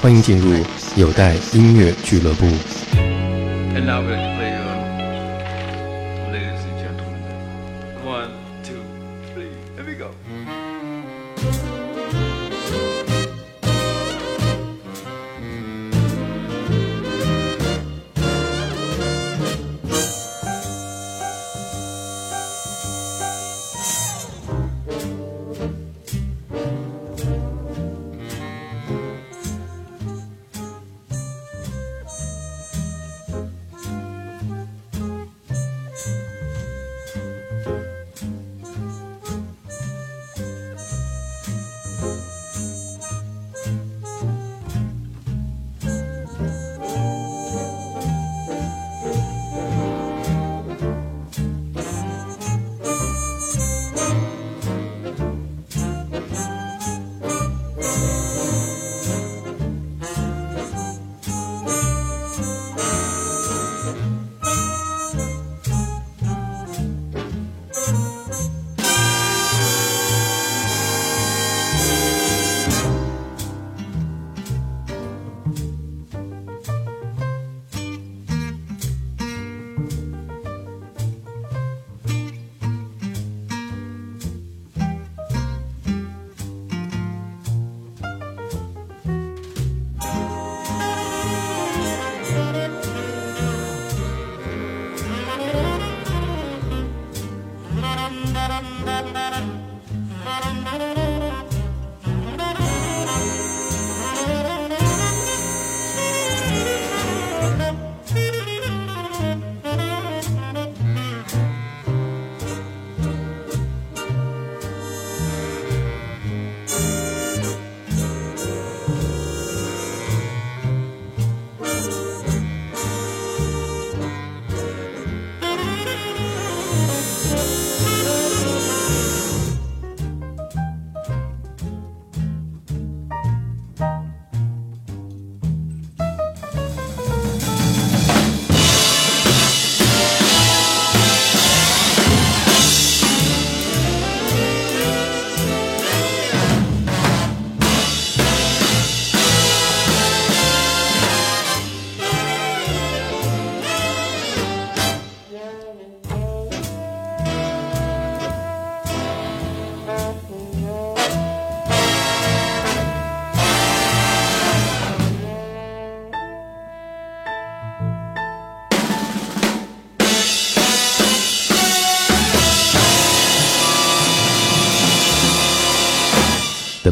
欢迎进入有待音乐俱乐部。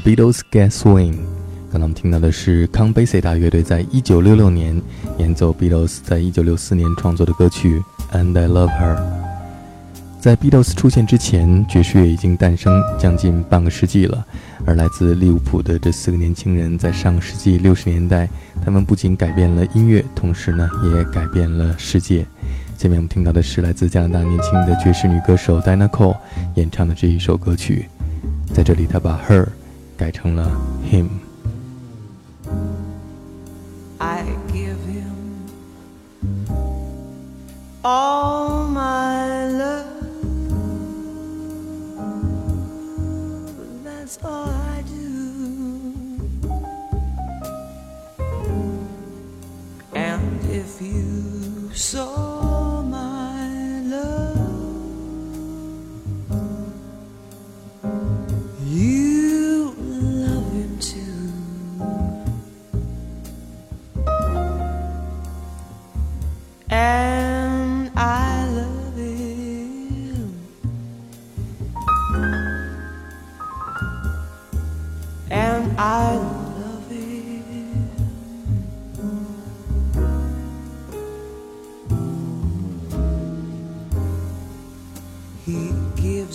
Beatles Get Swing。刚刚我们听到的是康贝西大乐队在1966年演奏 Beatles 在1964年创作的歌曲《And I Love Her》。在 Beatles 出现之前，爵士乐已经诞生将近半个世纪了。而来自利物浦的这四个年轻人，在上个世纪六十年代，他们不仅改变了音乐，同时呢，也改变了世界。下面我们听到的是来自加拿大年轻的爵士女歌手 Diana Cole 演唱的这一首歌曲。在这里，她把 Her。改成了 him。I give him all my love. That's all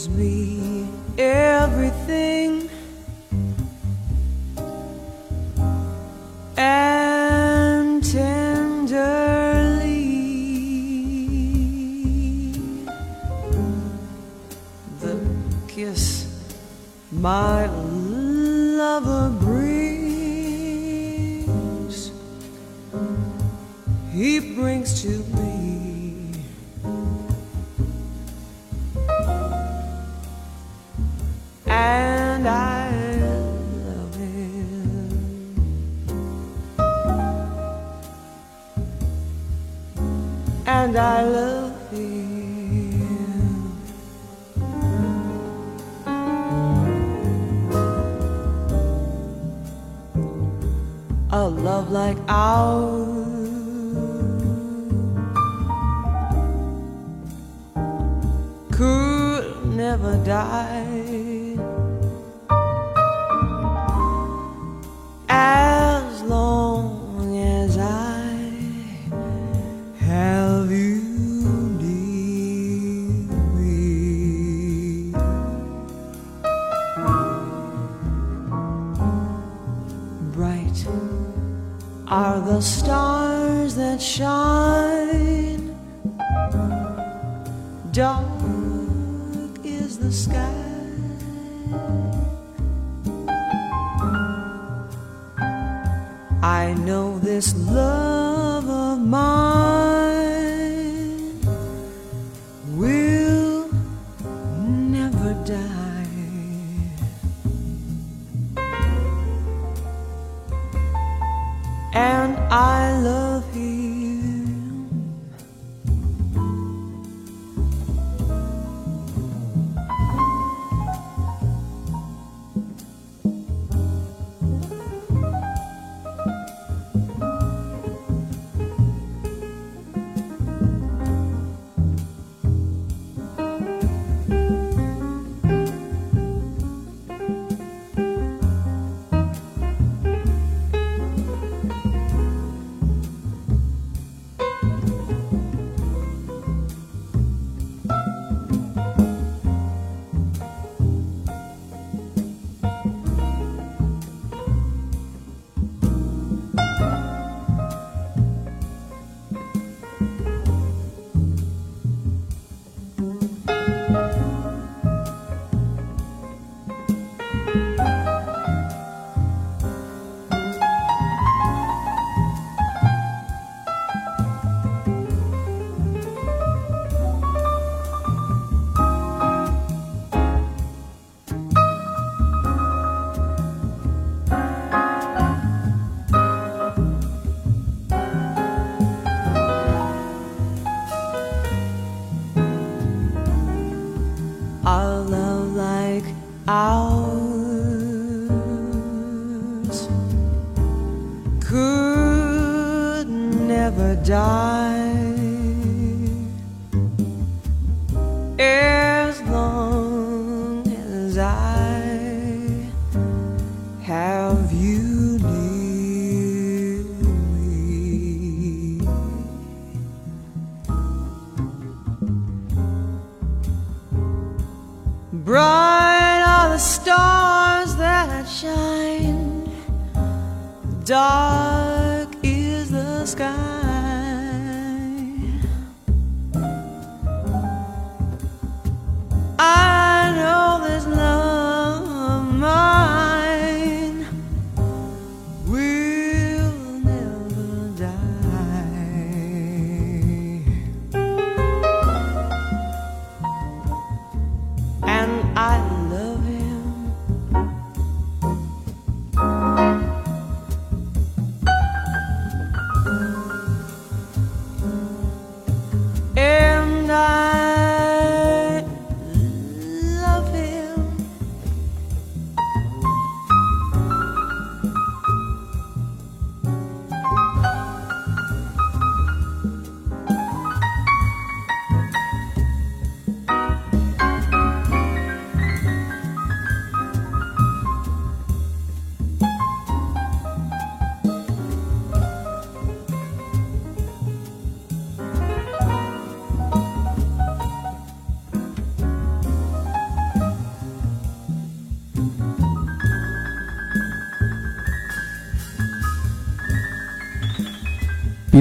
Be me everything and tenderly the kiss my love. I know this love of mine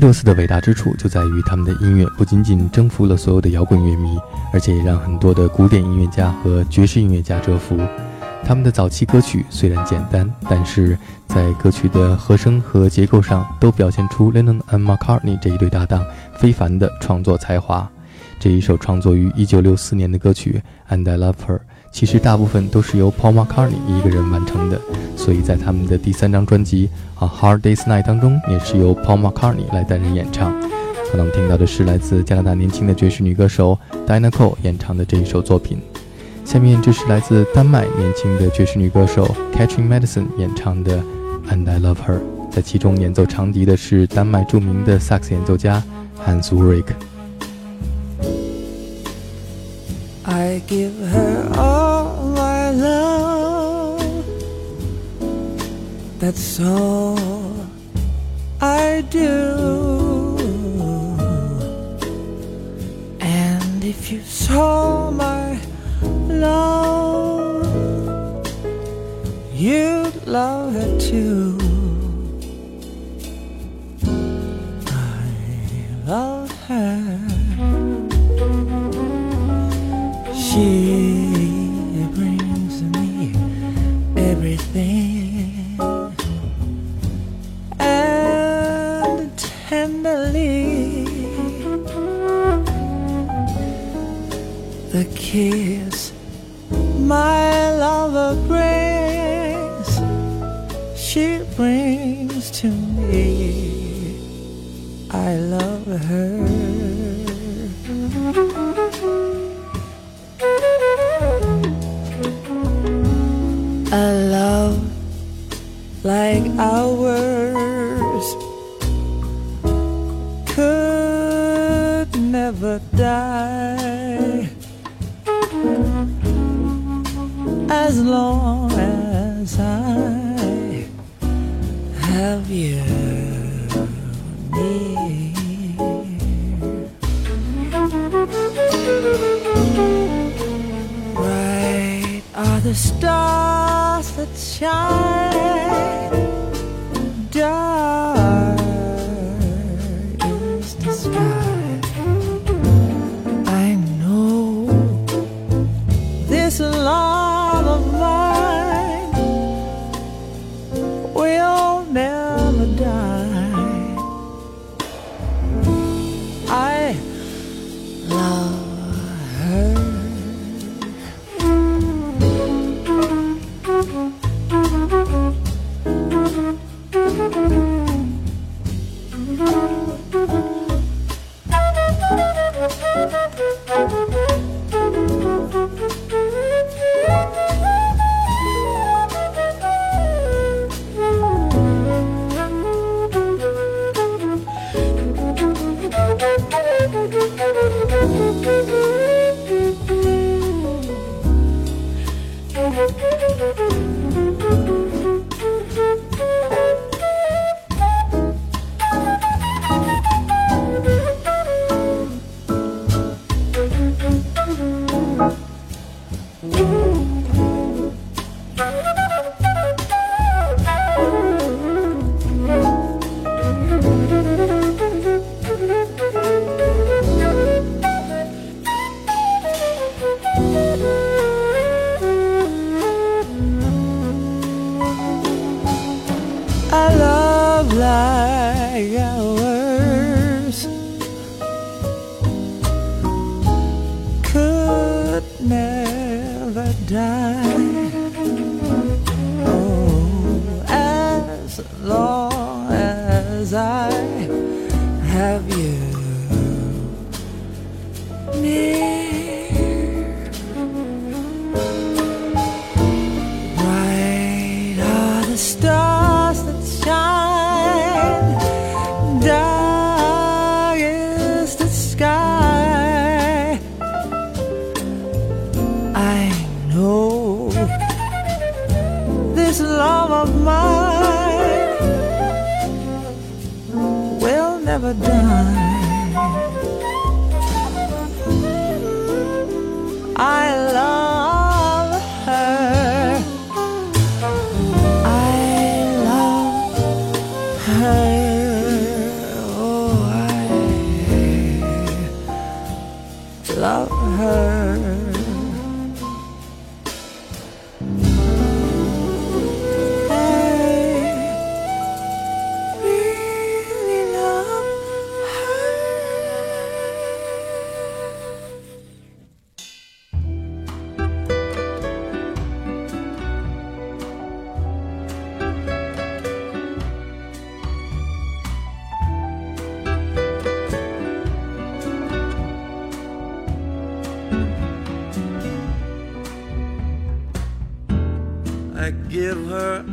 Beatles 的伟大之处就在于他们的音乐不仅仅征服了所有的摇滚乐迷，而且也让很多的古典音乐家和爵士音乐家折服。他们的早期歌曲虽然简单，但是在歌曲的和声和结构上都表现出 Lennon and McCartney 这一对搭档非凡的创作才华。这一首创作于1964年的歌曲《And I Love Her》，其实大部分都是由 Paul McCartney 一个人完成的，所以在他们的第三张专辑《A Hard Day's Night》当中，也是由 Paul McCartney 来担任演唱。刚刚听到的是来自加拿大年轻的爵士女歌手 Diana Cole 演唱的这一首作品。下面就是来自丹麦年轻的爵士女歌手 Catherine Madison 演唱的 And I Love Her。在其中演奏长笛的是丹麦著名的萨克斯演奏家 Hans Ulrich。I give her all my love. That's all I do. And if you saw my love, you'd love her Bright are the stars that shine. Dark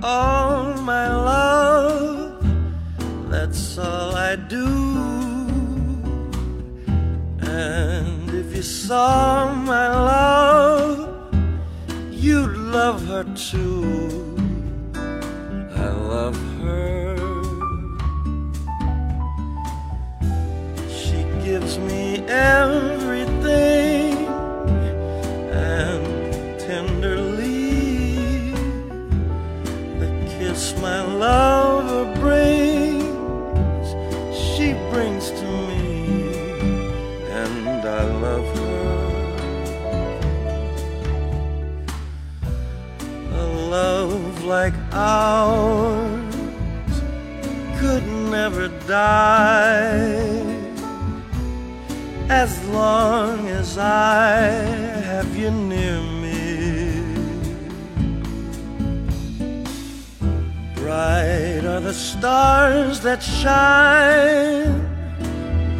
Oh!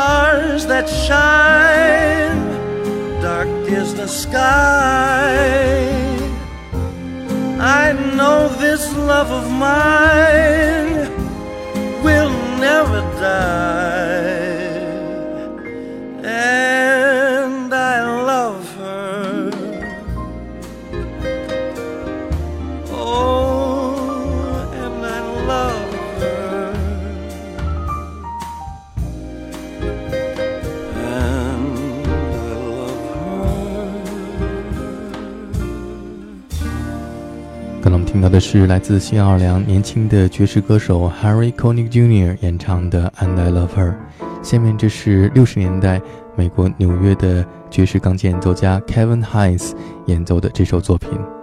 stars that shine, dark is the sky. I know this love of mine will never die, 听到的是来自新奥尔良年轻的爵士歌手 Harry Connick Jr. 演唱的《And I Love Her》。下面这是六十年代美国纽约的爵士钢琴演奏家 Kevin Hines 演奏的这首作品。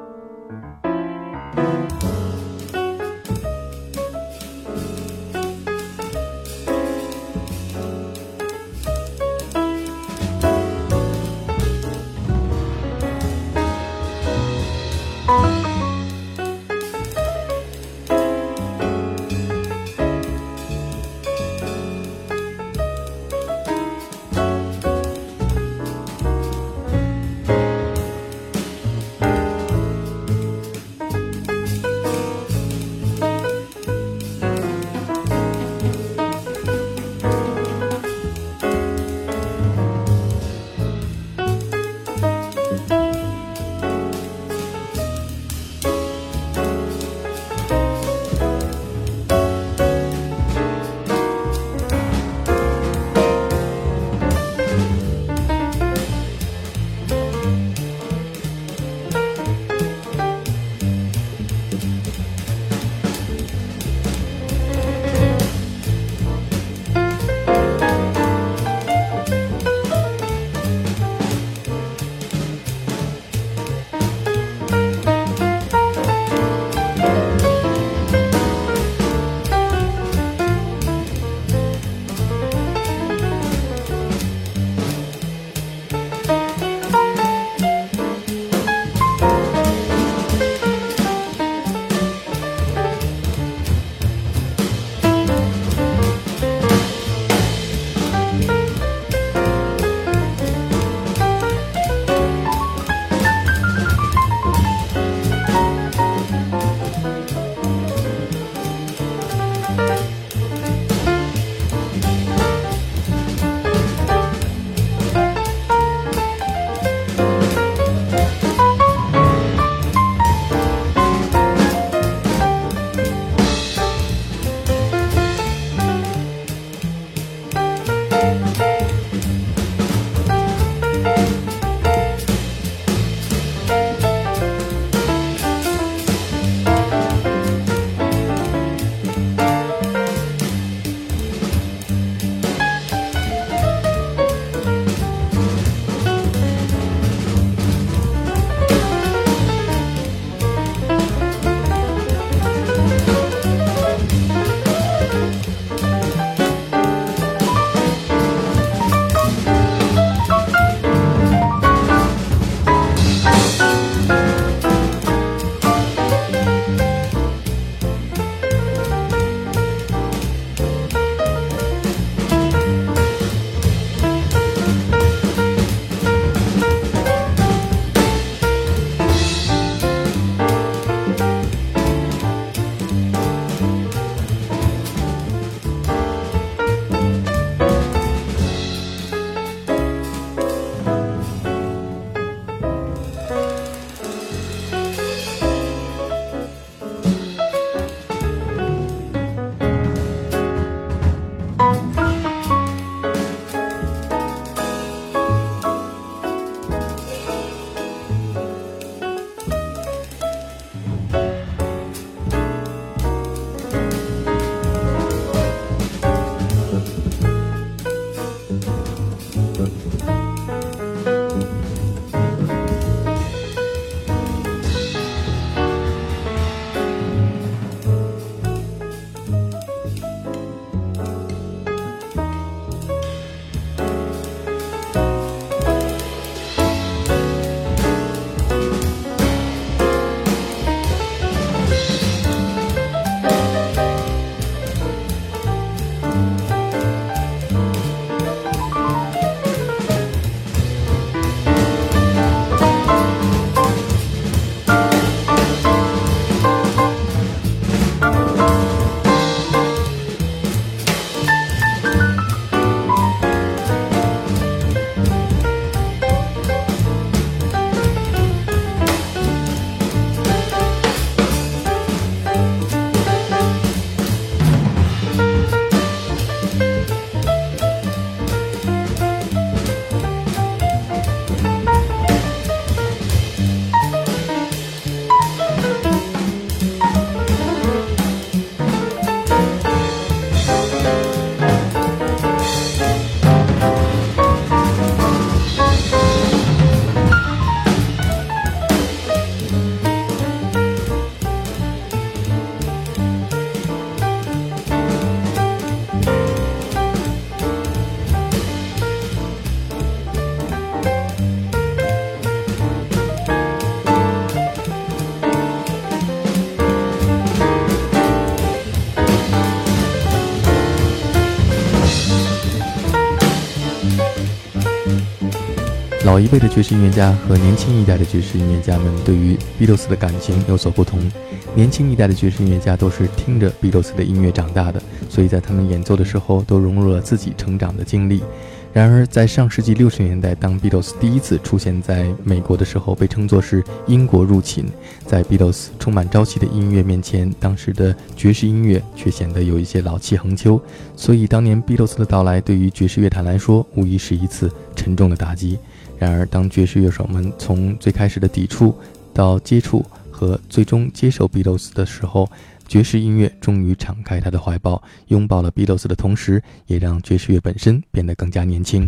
老一辈的爵士音乐家和年轻一代的爵士音乐家们对于 Beatles 的感情有所不同。年轻一代的爵士音乐家都是听着 Beatles 的音乐长大的，所以在他们演奏的时候都融入了自己成长的经历。然而，在上世纪六十年代，当 Beatles 第一次出现在美国的时候，被称作是英国入侵。在 Beatles 充满朝气的音乐面前，当时的爵士音乐却显得有一些老气横秋。所以，当年 Beatles 的到来对于爵士乐坛来说，无疑是一次沉重的打击。然而，当爵士乐手们从最开始的抵触到接触和最终接受 Beatles 的时候，爵士音乐终于敞开他的怀抱，拥抱了 Beatles 的同时，也让爵士乐本身变得更加年轻。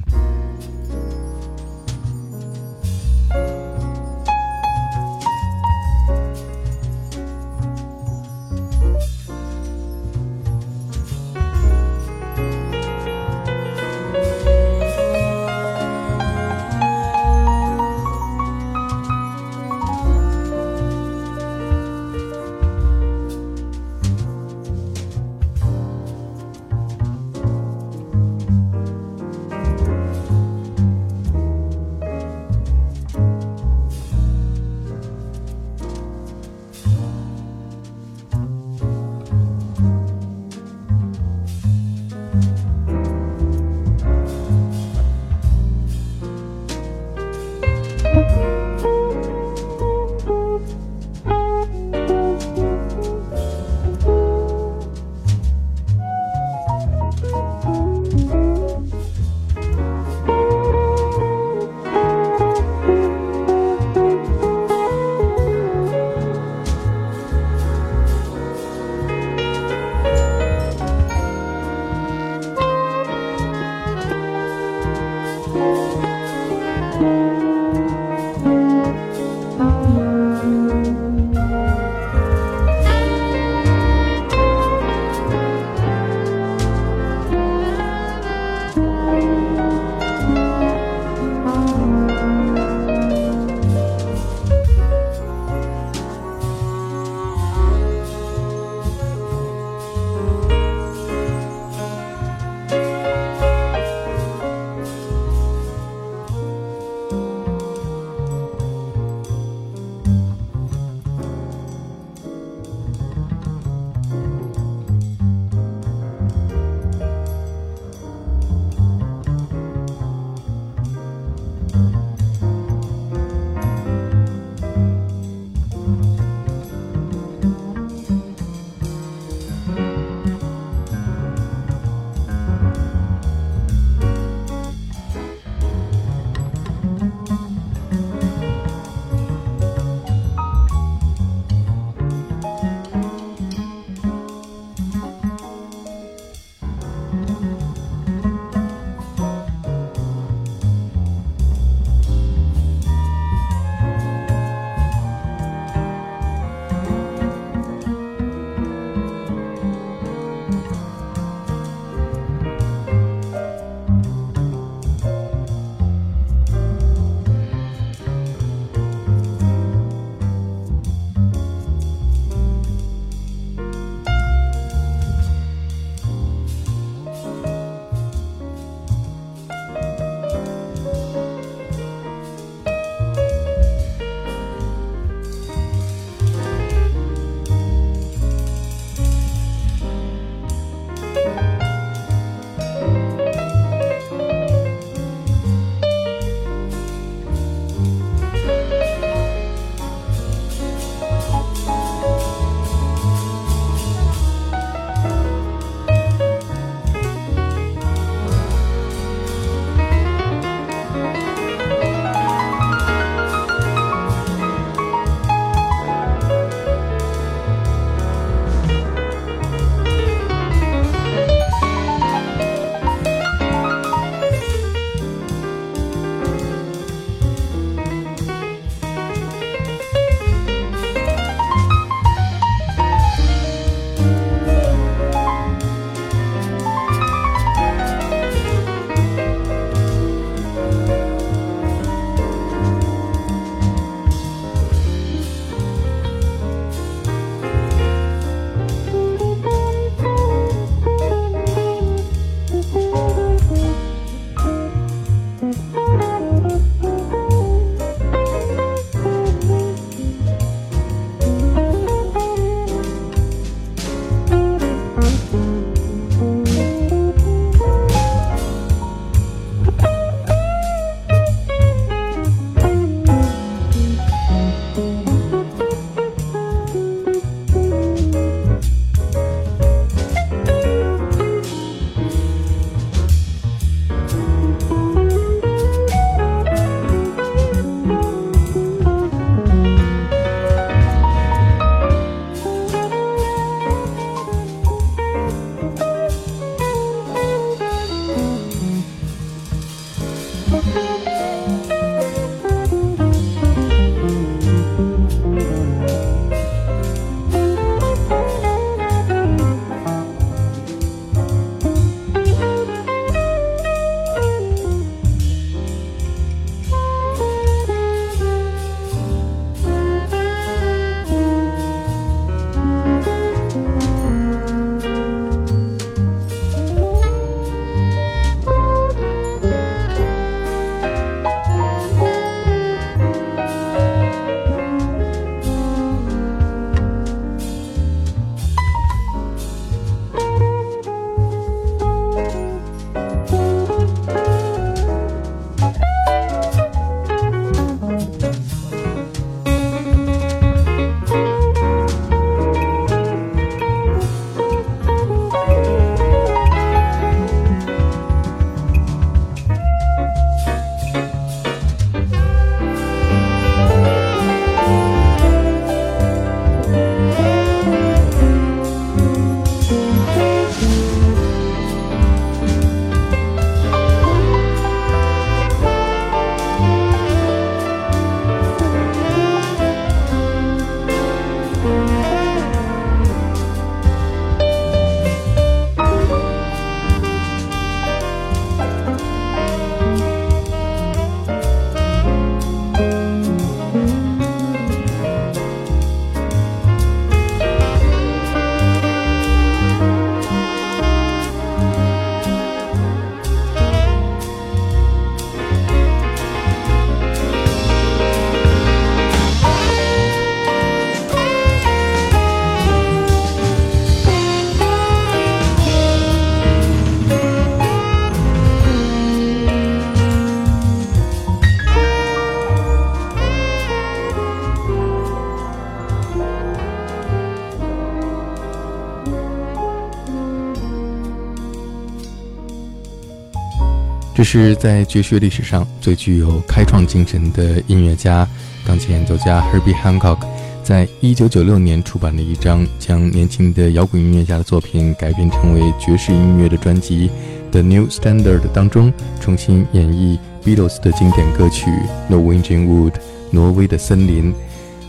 是在爵士历史上最具有开创精神的音乐家、钢琴演奏家 Herbie Hancock，在一九九六年出版的一张将年轻的摇滚音乐家的作品改编成为爵士音乐的专辑《The New Standard》当中，重新演绎 Beatles 的经典歌曲《Norwegian Wood》（挪威的森林）。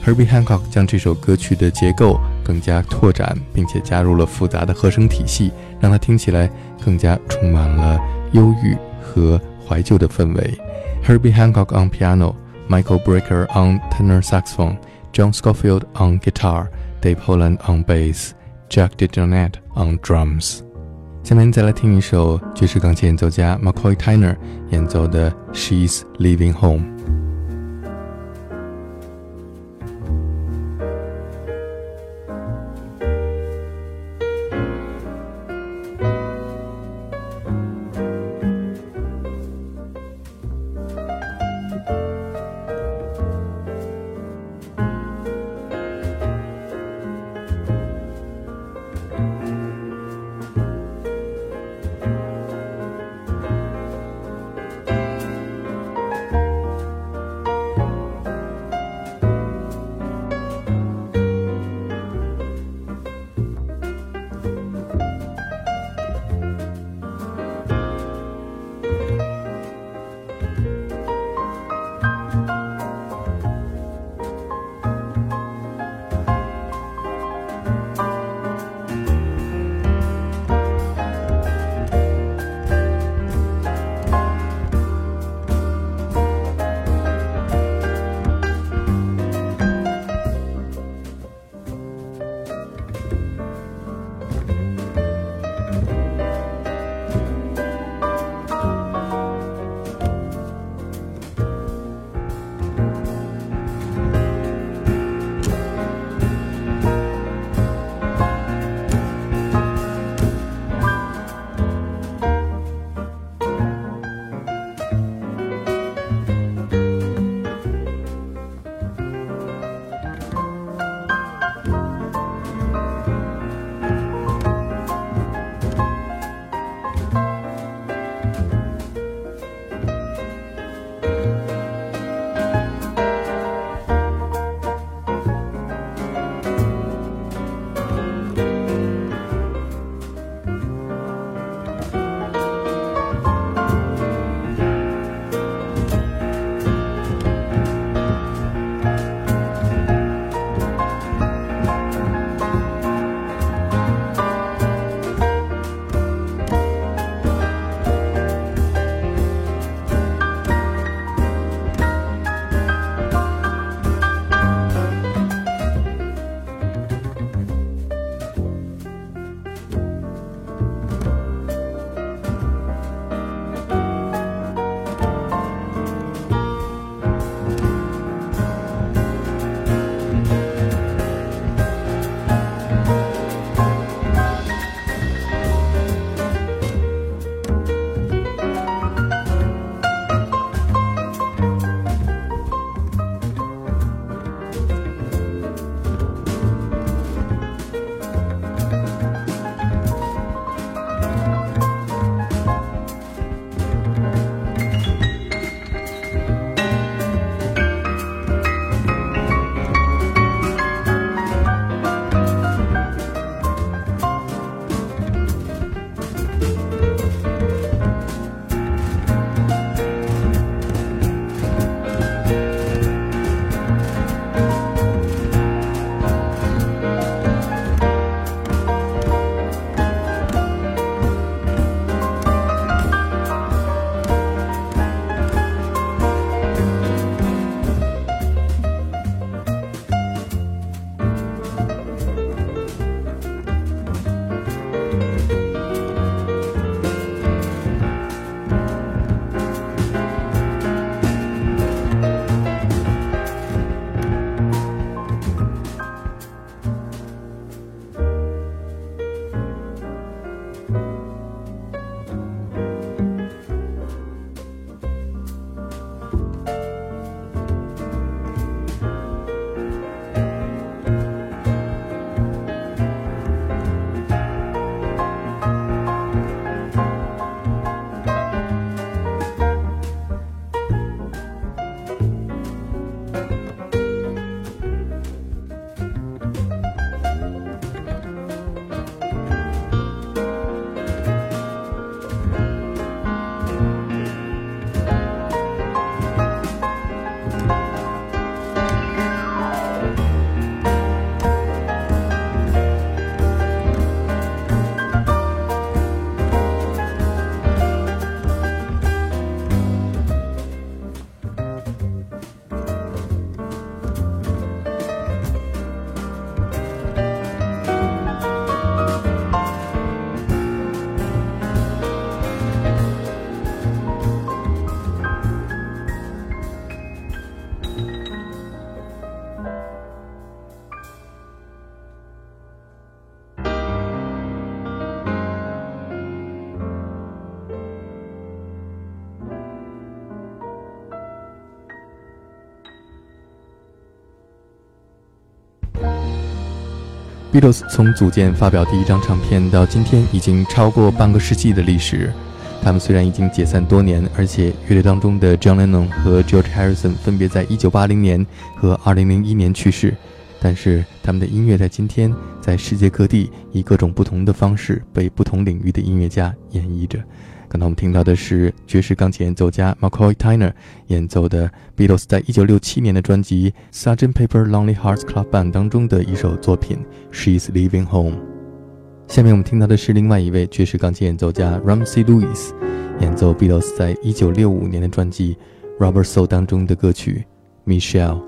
Herbie Hancock 将这首歌曲的结构更加拓展，并且加入了复杂的和声体系，让它听起来更加充满了忧郁。和怀旧的氛围。Herbie Hancock on piano, Michael Brecker on tenor saxophone, John Scofield on guitar, Dave Holland on bass, Jack DeJohnette on drums。下面再来听一首爵士钢琴演奏家 McCoy Tyner 演奏的《She's Leaving Home》。 Beatles 从组建、发表第一张唱片到今天，已经超过半个世纪的历史。他们虽然已经解散多年，而且乐队当中的 John Lennon 和 George Harrison 分别在1980年和2001年去世，但是他们的音乐在今天在世界各地以各种不同的方式被不同领域的音乐家演绎着。刚才我们听到的是爵士钢琴演奏家 McCoy Tyner 演奏的 Beatles 在1967年的专辑《Sgt. Pepper Lonely Hearts Club Band》当中的一首作品《She's Leaving Home》。下面我们听到的是另外一位爵士钢琴演奏家 Ramsey Lewis 演奏 Beatles 在1965年的专辑《Rubber Soul》当中的歌曲《Michelle》。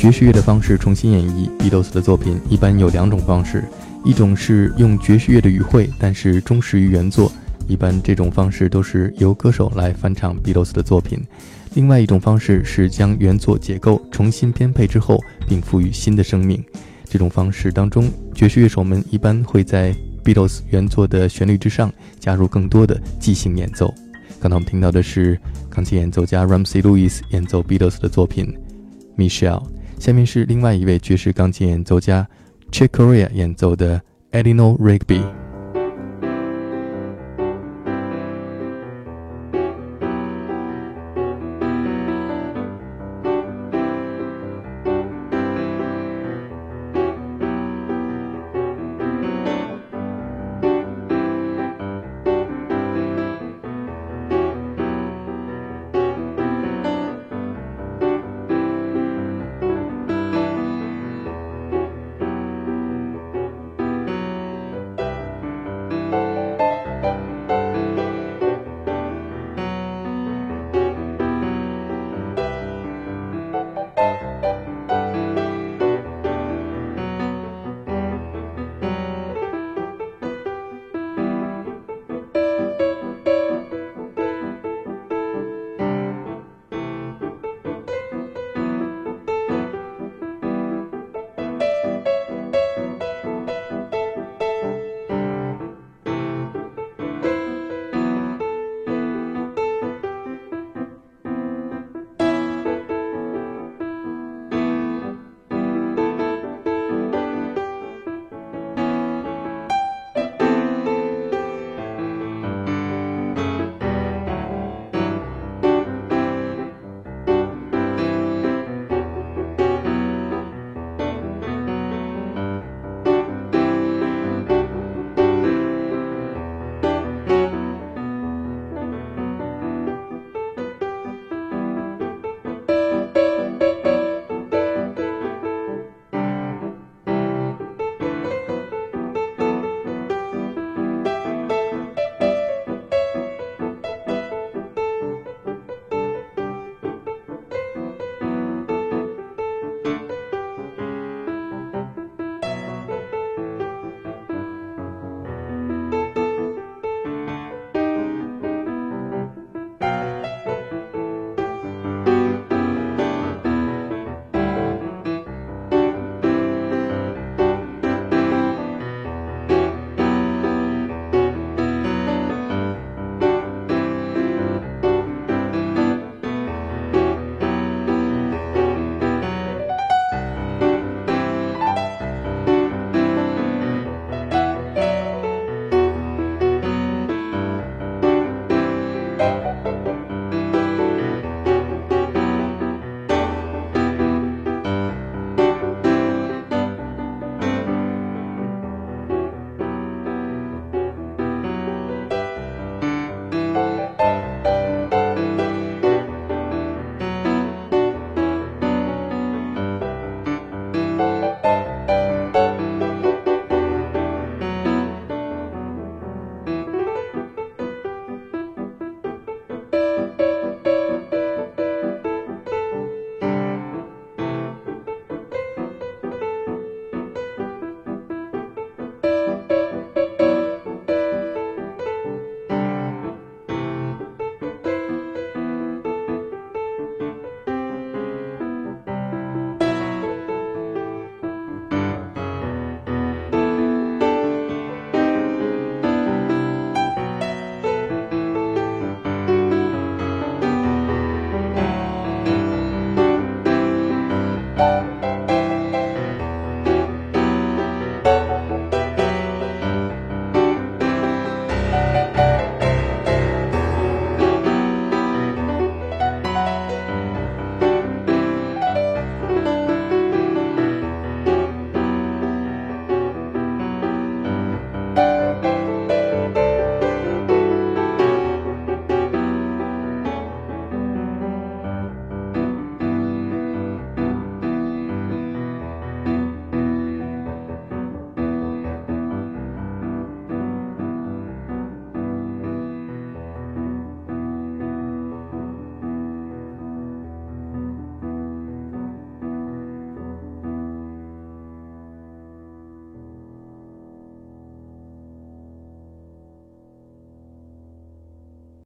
爵士乐的方式重新演绎 Beatles 的作品，一般有两种方式：一种是用爵士乐的语汇，但是忠实于原作，一般这种方式都是由歌手来翻唱 Beatles 的作品；另外一种方式是将原作结构重新编配之后，并赋予新的生命。这种方式当中，爵士乐手们一般会在 Beatles 原作的旋律之上加入更多的即兴演奏。刚才我们听到的是钢琴演奏家 Ramsey Lewis 演奏 Beatles 的作品《Michelle》，下面是另外一位爵士钢琴演奏家 Chick Corea 演奏的 Eleanor Rigby。